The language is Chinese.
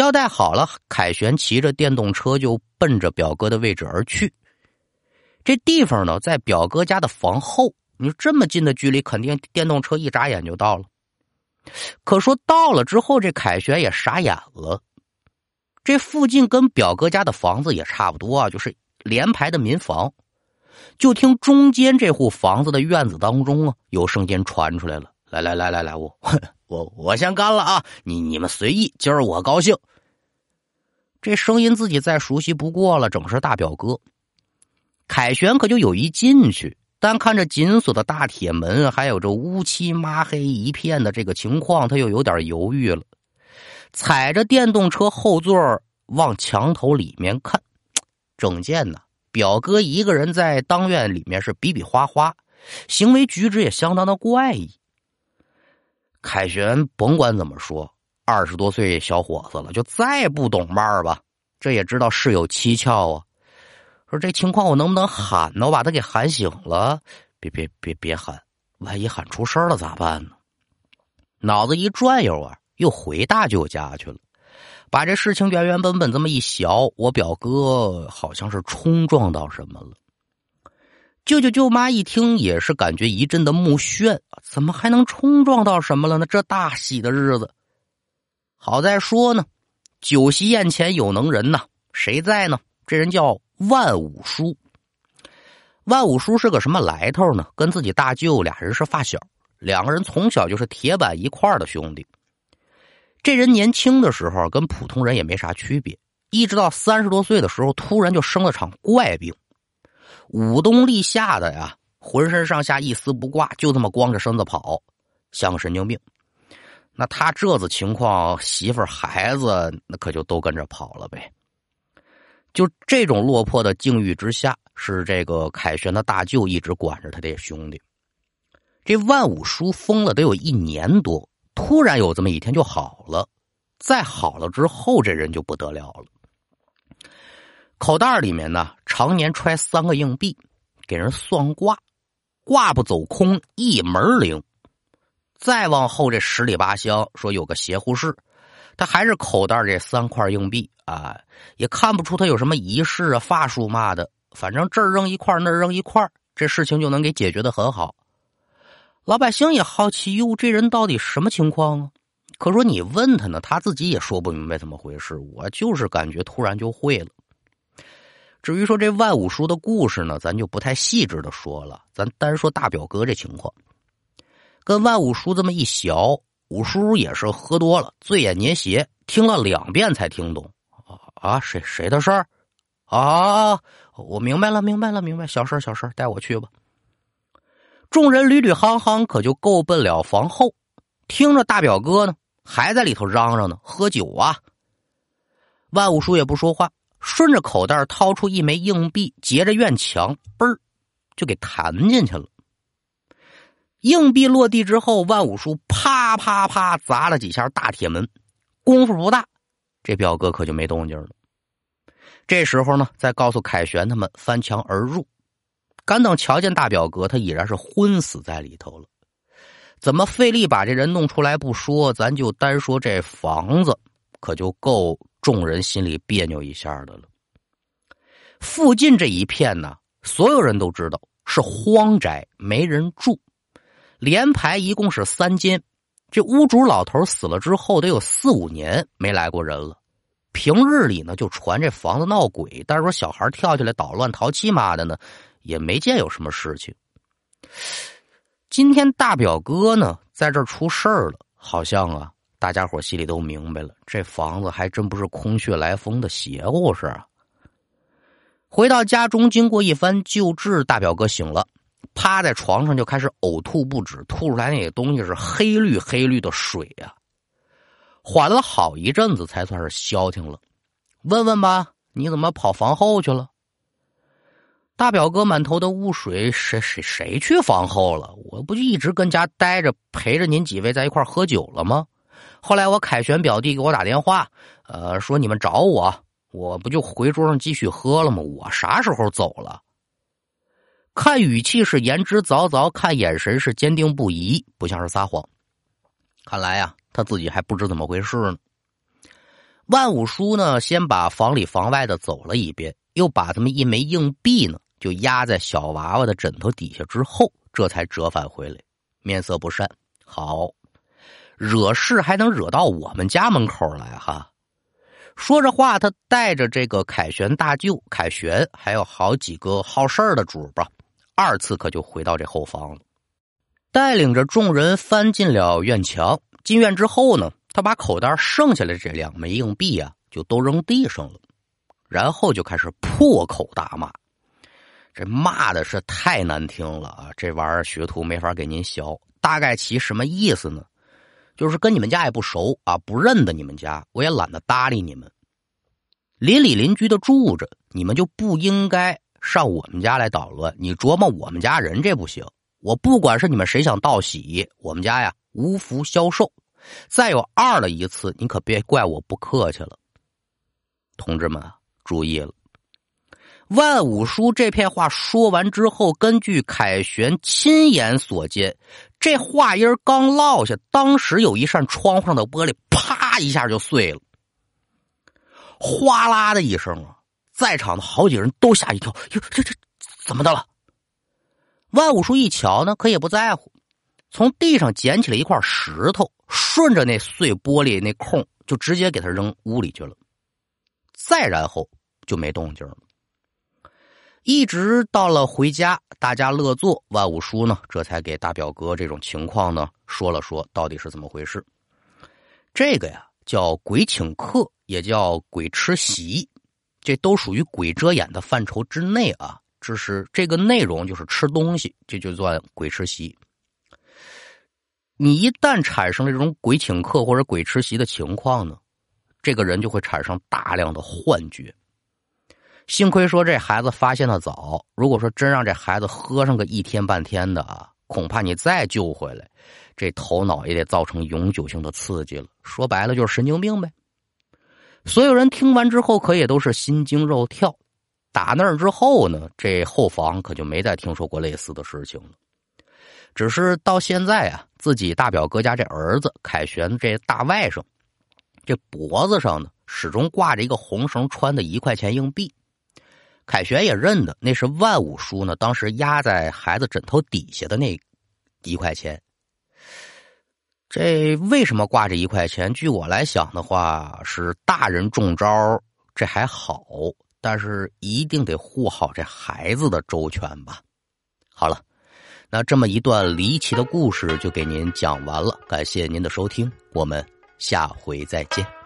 交代好了，凯旋骑着电动车就奔着表哥的位置而去。这地方呢，在表哥家的房后。你说这么近的距离，肯定电动车一眨眼就到了。可说到了之后，这凯旋也傻眼了。这附近跟表哥家的房子也差不多啊，就是连排的民房。就听中间这户房子的院子当中啊，有声音传出来了：“来来来来来，我 我我先干了啊！你你们随意，今儿我高兴。”这声音自己再熟悉不过了，整是大表哥。凯旋可就有意进去。但看着紧锁的大铁门，还有这乌漆抹黑一片的这个情况，他又有点犹豫了。踩着电动车后座往墙头里面看，整见呢，表哥一个人在当院里面是比比划划，行为举止也相当的怪异。凯旋甭管怎么说，二十多岁小伙子了，就再不懂慢吧，这也知道事有蹊跷啊。说这情况我能不能喊呢？我把他给喊醒了。别别别别喊，万一喊出声了咋办呢？脑子一转悠啊，又回大舅家去了。把这事情原原本本这么一想，我表哥好像是冲撞到什么了。舅舅舅妈一听也是感觉一阵的目眩，怎么还能冲撞到什么了呢？这大喜的日子，好在说呢，酒席宴前有能人呐，谁在呢？这人叫。万五叔，万五叔是个什么来头呢？跟自己大舅俩人是发小，两个人从小就是铁板一块的兄弟。这人年轻的时候跟普通人也没啥区别，一直到三十多岁的时候，突然就生了场怪病，五冬立夏的呀，浑身上下一丝不挂，就这么光着身子跑，像个神经病。那他这子情况，媳妇孩子那可就都跟着跑了呗。就这种落魄的境遇之下，是这个凯旋的大舅一直管着他的兄弟。这万五叔疯了得有一年多，突然有这么一天就好了。再好了之后，这人就不得了了。口袋里面呢，常年揣三个硬币，给人算卦，卦不走空，一门灵。再往后这十里八乡，说有个邪乎事。他还是口袋这三块硬币啊，也看不出他有什么仪式啊、法术嘛的。反正这儿扔一块，那儿扔一块，这事情就能给解决的很好。老百姓也好奇，哟，这人到底什么情况啊？可说你问他呢，他自己也说不明白怎么回事。我就是感觉突然就会了。至于说这万五叔的故事呢，咱就不太细致的说了，咱单说大表哥这情况，跟万五叔这么一学。五叔也是喝多了，醉眼捏斜，听了两遍才听懂。啊，谁谁的事儿？啊，我明白了，明白了，明白。小事小事带我去吧。众人捋捋夯夯，可就够奔了房后。听着大表哥呢，还在里头嚷嚷呢，喝酒啊。万五叔也不说话，顺着口袋掏出一枚硬币，截着院墙，嘣儿就给弹进去了。硬币落地之后，万五叔啪啪啪砸了几下大铁门，功夫不大，这表哥可就没动静了。这时候呢，再告诉凯旋他们翻墙而入，敢等瞧见大表哥，他已然是昏死在里头了。怎么费力把这人弄出来不说，咱就单说这房子，可就够众人心里别扭一下的了。附近这一片呢，所有人都知道是荒宅，没人住。连排一共是三间，这屋主老头死了之后，得有四五年没来过人了。平日里呢，就传这房子闹鬼，但是说小孩跳起来捣乱、淘气嘛的呢，也没见有什么事情。今天大表哥呢，在这出事儿了，好像啊，大家伙心里都明白了，这房子还真不是空穴来风的邪乎事啊。回到家中，经过一番救治，大表哥醒了。趴在床上就开始呕吐不止，吐出来那些东西是黑绿黑绿的水呀。缓了好一阵子才算是消停了。问问吧，你怎么跑房后去了？大表哥满头的雾水，谁谁谁去房后了？我不就一直跟家待着，陪着您几位在一块喝酒了吗？后来我凯旋表弟给我打电话，呃，说你们找我，我不就回桌上继续喝了吗？我啥时候走了？看语气是言之凿凿，看眼神是坚定不移，不像是撒谎。看来呀，他自己还不知怎么回事呢。万五叔呢，先把房里房外的走了一遍，又把他们一枚硬币呢，就压在小娃娃的枕头底下，之后这才折返回来，面色不善。好，惹事还能惹到我们家门口来哈！说着话，他带着这个凯旋大舅凯旋，还有好几个好事儿的主吧，二次可就回到这后方了，带领着众人翻进了院墙。进院之后呢，他把口袋剩下来这两枚硬币啊，就都扔地上了，然后就开始破口大骂。这骂的是太难听了啊！这玩意儿学徒没法给您学。大概其什么意思呢？就是跟你们家也不熟啊，不认得你们家，我也懒得搭理你们。邻里邻居的住着，你们就不应该上我们家来捣乱。你琢磨我们家人这不行。我不管是你们谁想道喜，我们家呀无福消受。再有二了一次，你可别怪我不客气了。同志们注意了，万五叔这片话说完之后，根据凯旋亲眼所见。这话音刚落下，当时有一扇窗户上的玻璃啪一下就碎了，哗啦的一声啊！在场的好几人都吓一跳，哟，这这怎么的了？万武叔一瞧呢，可也不在乎，从地上捡起了一块石头，顺着那碎玻璃那空，就直接给他扔屋里去了。再然后就没动静了。一直到了回家，大家乐坐，万五叔呢，这才给大表哥这种情况呢说了说，到底是怎么回事。这个呀叫鬼请客，也叫鬼吃席，这都属于鬼遮眼的范畴之内啊。只是这个内容就是吃东西，这就算鬼吃席。你一旦产生了这种鬼请客或者鬼吃席的情况呢，这个人就会产生大量的幻觉。幸亏说这孩子发现的早，如果说真让这孩子喝上个一天半天的啊，恐怕你再救回来，这头脑也得造成永久性的刺激了。说白了就是神经病呗。所有人听完之后，可也都是心惊肉跳。打那儿之后呢，这后房可就没再听说过类似的事情了。只是到现在啊，自己大表哥家这儿子凯旋这大外甥，这脖子上呢始终挂着一个红绳穿的一块钱硬币。凯旋也认得，那是万五叔呢。当时压在孩子枕头底下的那一块钱，这为什么挂着一块钱？据我来想的话，是大人中招，这还好，但是一定得护好这孩子的周全吧。好了，那这么一段离奇的故事就给您讲完了，感谢您的收听，我们下回再见。